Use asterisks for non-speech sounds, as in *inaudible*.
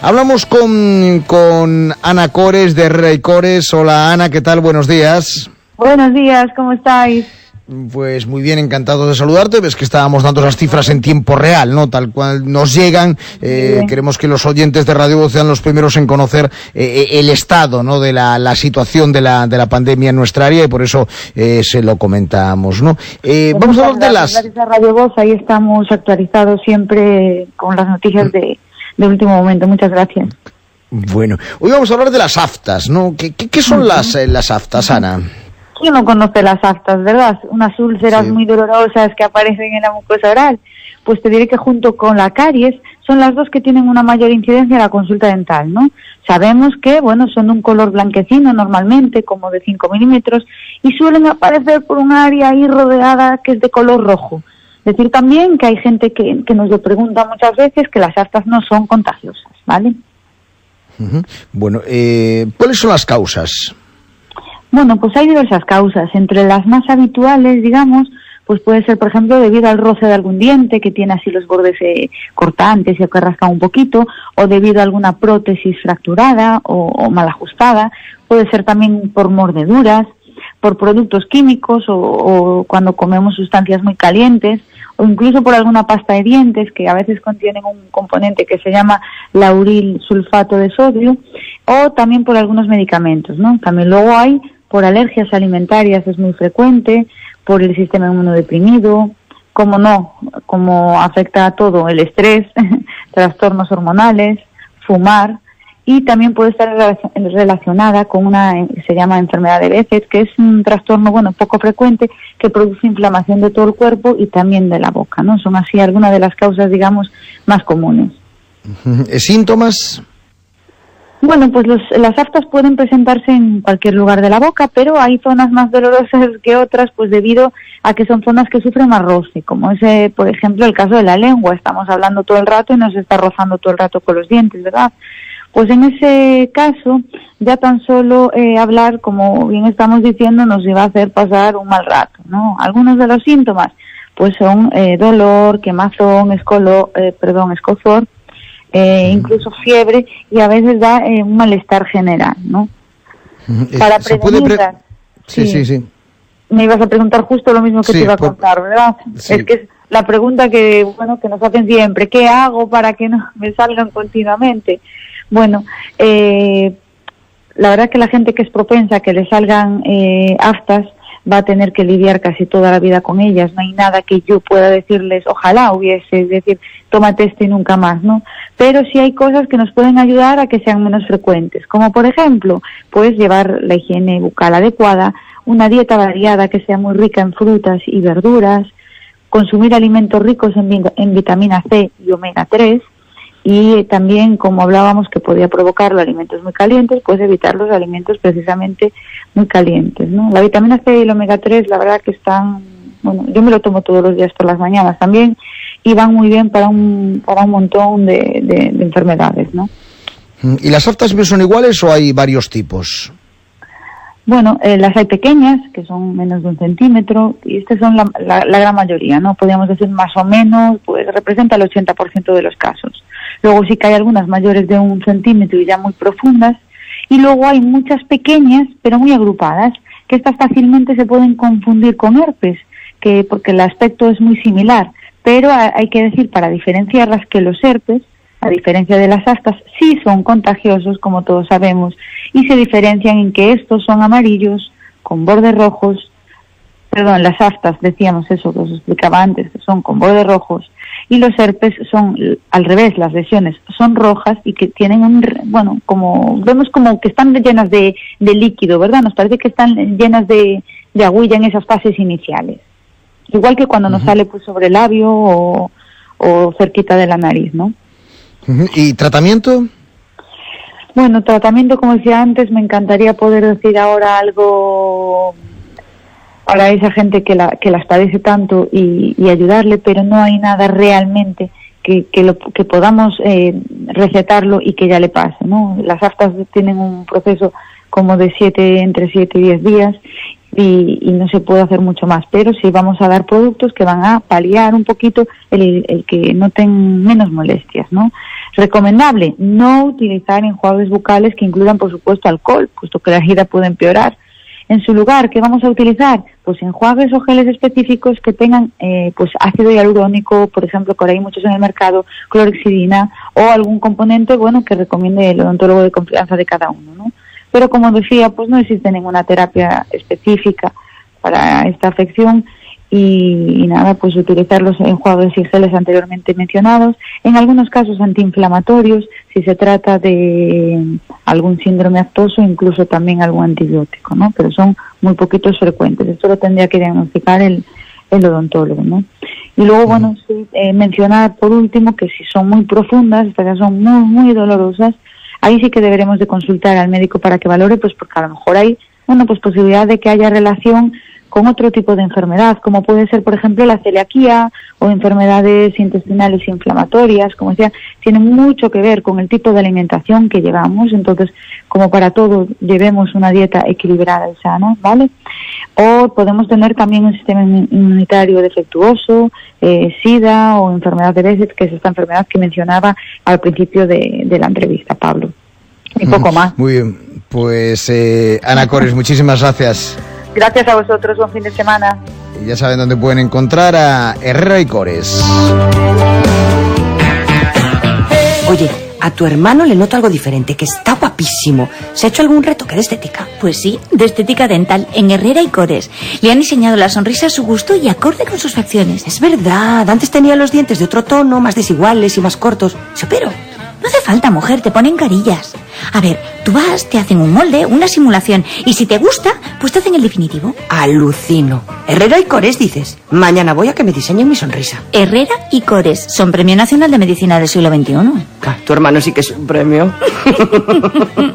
Hablamos con, con Ana Cores de Rey Cores. Hola Ana, ¿qué tal? Buenos días. Buenos días, ¿cómo estáis? Pues muy bien, encantado de saludarte. Ves que estábamos dando las cifras en tiempo real, ¿no? Tal cual nos llegan. Eh, queremos que los oyentes de Radio Voz sean los primeros en conocer eh, eh, el estado, ¿no? De la, la, situación de la, de la pandemia en nuestra área y por eso eh, se lo comentamos, ¿no? Eh, vamos a hablar de las. Radio Voz, ahí estamos actualizados siempre con las noticias de, de último momento. Muchas gracias. Bueno, hoy vamos a hablar de las aftas, ¿no? ¿Qué, qué, qué son uh -huh. las, las aftas, Ana? ¿Quién no conoce las aftas, verdad? Unas úlceras sí. muy dolorosas que aparecen en la mucosa oral. Pues te diré que junto con la caries son las dos que tienen una mayor incidencia en la consulta dental, ¿no? Sabemos que, bueno, son de un color blanquecino normalmente, como de 5 milímetros, y suelen aparecer por un área ahí rodeada que es de color rojo. Decir también que hay gente que, que nos lo pregunta muchas veces que las aftas no son contagiosas, ¿vale? Uh -huh. Bueno, eh, ¿cuáles son las causas? Bueno, pues hay diversas causas. Entre las más habituales, digamos, pues puede ser, por ejemplo, debido al roce de algún diente que tiene así los bordes eh, cortantes y que rasca un poquito, o debido a alguna prótesis fracturada o, o, mal ajustada. Puede ser también por mordeduras, por productos químicos o, cuando comemos sustancias muy calientes, o incluso por alguna pasta de dientes que a veces contienen un componente que se llama lauril sulfato de sodio, o también por algunos medicamentos, ¿no? También luego hay por alergias alimentarias es muy frecuente, por el sistema inmunodeprimido, como no, como afecta a todo, el estrés, *laughs* trastornos hormonales, fumar, y también puede estar relacionada con una, se llama enfermedad de Behçet, que es un trastorno, bueno, poco frecuente, que produce inflamación de todo el cuerpo y también de la boca, ¿no? Son así algunas de las causas, digamos, más comunes. ¿Síntomas? Bueno, pues los, las aftas pueden presentarse en cualquier lugar de la boca, pero hay zonas más dolorosas que otras, pues debido a que son zonas que sufren más roce, como ese, por ejemplo, el caso de la lengua. Estamos hablando todo el rato y nos está rozando todo el rato con los dientes, ¿verdad? Pues en ese caso, ya tan solo eh, hablar, como bien estamos diciendo, nos iba a hacer pasar un mal rato, ¿no? Algunos de los síntomas, pues son eh, dolor, quemazón, escolo, eh, perdón, escozor, eh, incluso fiebre y a veces da eh, un malestar general, ¿no? Para prevenir. Pre sí, sí, sí, Me ibas a preguntar justo lo mismo que sí, te iba a contar, ¿verdad? Sí. Es que es la pregunta que, bueno, que nos hacen siempre, ¿qué hago para que no *laughs* me salgan continuamente? Bueno, eh, la verdad que la gente que es propensa a que le salgan eh, aftas va a tener que lidiar casi toda la vida con ellas. No hay nada que yo pueda decirles, ojalá hubiese, es decir, tómate este y nunca más, ¿no? Pero sí hay cosas que nos pueden ayudar a que sean menos frecuentes, como por ejemplo, pues llevar la higiene bucal adecuada, una dieta variada que sea muy rica en frutas y verduras, consumir alimentos ricos en, en vitamina C y omega 3, y también, como hablábamos, que podía provocar los alimentos muy calientes, pues evitar los alimentos precisamente muy calientes, ¿no? La vitamina C y el omega 3, la verdad que están, bueno, yo me lo tomo todos los días por las mañanas también, y van muy bien para un, para un montón de, de, de enfermedades, ¿no? ¿Y las aftas son iguales o hay varios tipos? Bueno, eh, las hay pequeñas, que son menos de un centímetro, y estas son la, la, la gran mayoría, ¿no? Podríamos decir más o menos, pues representa el 80% de los casos. Luego sí que hay algunas mayores de un centímetro y ya muy profundas. Y luego hay muchas pequeñas, pero muy agrupadas, que estas fácilmente se pueden confundir con herpes, que porque el aspecto es muy similar. Pero hay que decir, para diferenciarlas, que los herpes, a diferencia de las aftas, sí son contagiosos, como todos sabemos, y se diferencian en que estos son amarillos, con bordes rojos, perdón, las aftas, decíamos eso que os explicaba antes, que son con bordes rojos, y los herpes son al revés, las lesiones son rojas y que tienen un, bueno, como vemos como que están llenas de, de líquido, ¿verdad? Nos parece que están llenas de, de agüilla en esas fases iniciales. Igual que cuando uh -huh. nos sale pues sobre el labio o, o cerquita de la nariz, ¿no? Uh -huh. ¿Y tratamiento? Bueno, tratamiento, como decía antes, me encantaría poder decir ahora algo para esa gente que, la, que las padece tanto y, y ayudarle, pero no hay nada realmente que, que, lo, que podamos eh, recetarlo y que ya le pase. ¿no? Las aftas tienen un proceso como de siete, entre 7 y 10 días y, no se puede hacer mucho más, pero sí vamos a dar productos que van a paliar un poquito el, el que noten menos molestias, ¿no? Recomendable no utilizar enjuagues bucales que incluyan, por supuesto, alcohol, puesto que la herida puede empeorar. En su lugar, ¿qué vamos a utilizar? Pues enjuagues o geles específicos que tengan eh, pues ácido hialurónico, por ejemplo, que ahora hay muchos en el mercado, clorexidina o algún componente, bueno, que recomiende el odontólogo de confianza de cada uno, ¿no? Pero como decía, pues no existe ninguna terapia específica para esta afección y, nada, pues utilizar los enjuagues y geles anteriormente mencionados, en algunos casos antiinflamatorios, si se trata de algún síndrome actoso, incluso también algún antibiótico, ¿no? Pero son muy poquitos frecuentes. Esto lo tendría que diagnosticar el, el odontólogo, ¿no? Y luego, bueno, eh, mencionar por último que si son muy profundas, estas son muy, muy dolorosas, ahí sí que deberemos de consultar al médico para que valore, pues porque a lo mejor hay, bueno, pues posibilidad de que haya relación con otro tipo de enfermedad, como puede ser, por ejemplo, la celiaquía o enfermedades intestinales inflamatorias, como decía, tiene mucho que ver con el tipo de alimentación que llevamos, entonces, como para todo, llevemos una dieta equilibrada y sana, ¿vale? O podemos tener también un sistema inmunitario defectuoso, eh, SIDA o enfermedad de Behçet, que es esta enfermedad que mencionaba al principio de, la entrevista, Pablo. Y poco más. Muy bien, pues eh, Ana Cores, muchísimas gracias. Gracias a vosotros, buen fin de semana. Y ya saben dónde pueden encontrar a Herrera y Cores. Oye, a tu hermano le noto algo diferente, que está guapísimo. ¿Se ha hecho algún retoque de estética? Pues sí, de estética dental, en Herrera y Cores. Le han diseñado la sonrisa a su gusto y acorde con sus facciones. Es verdad, antes tenía los dientes de otro tono, más desiguales y más cortos. Se operó. No hace falta, mujer, te ponen carillas. A ver, tú vas, te hacen un molde, una simulación, y si te gusta, pues te hacen el definitivo. Alucino. Herrera y Cores, dices. Mañana voy a que me diseñen mi sonrisa. Herrera y Cores son Premio Nacional de Medicina del siglo XXI. tu hermano sí que es un premio. *laughs*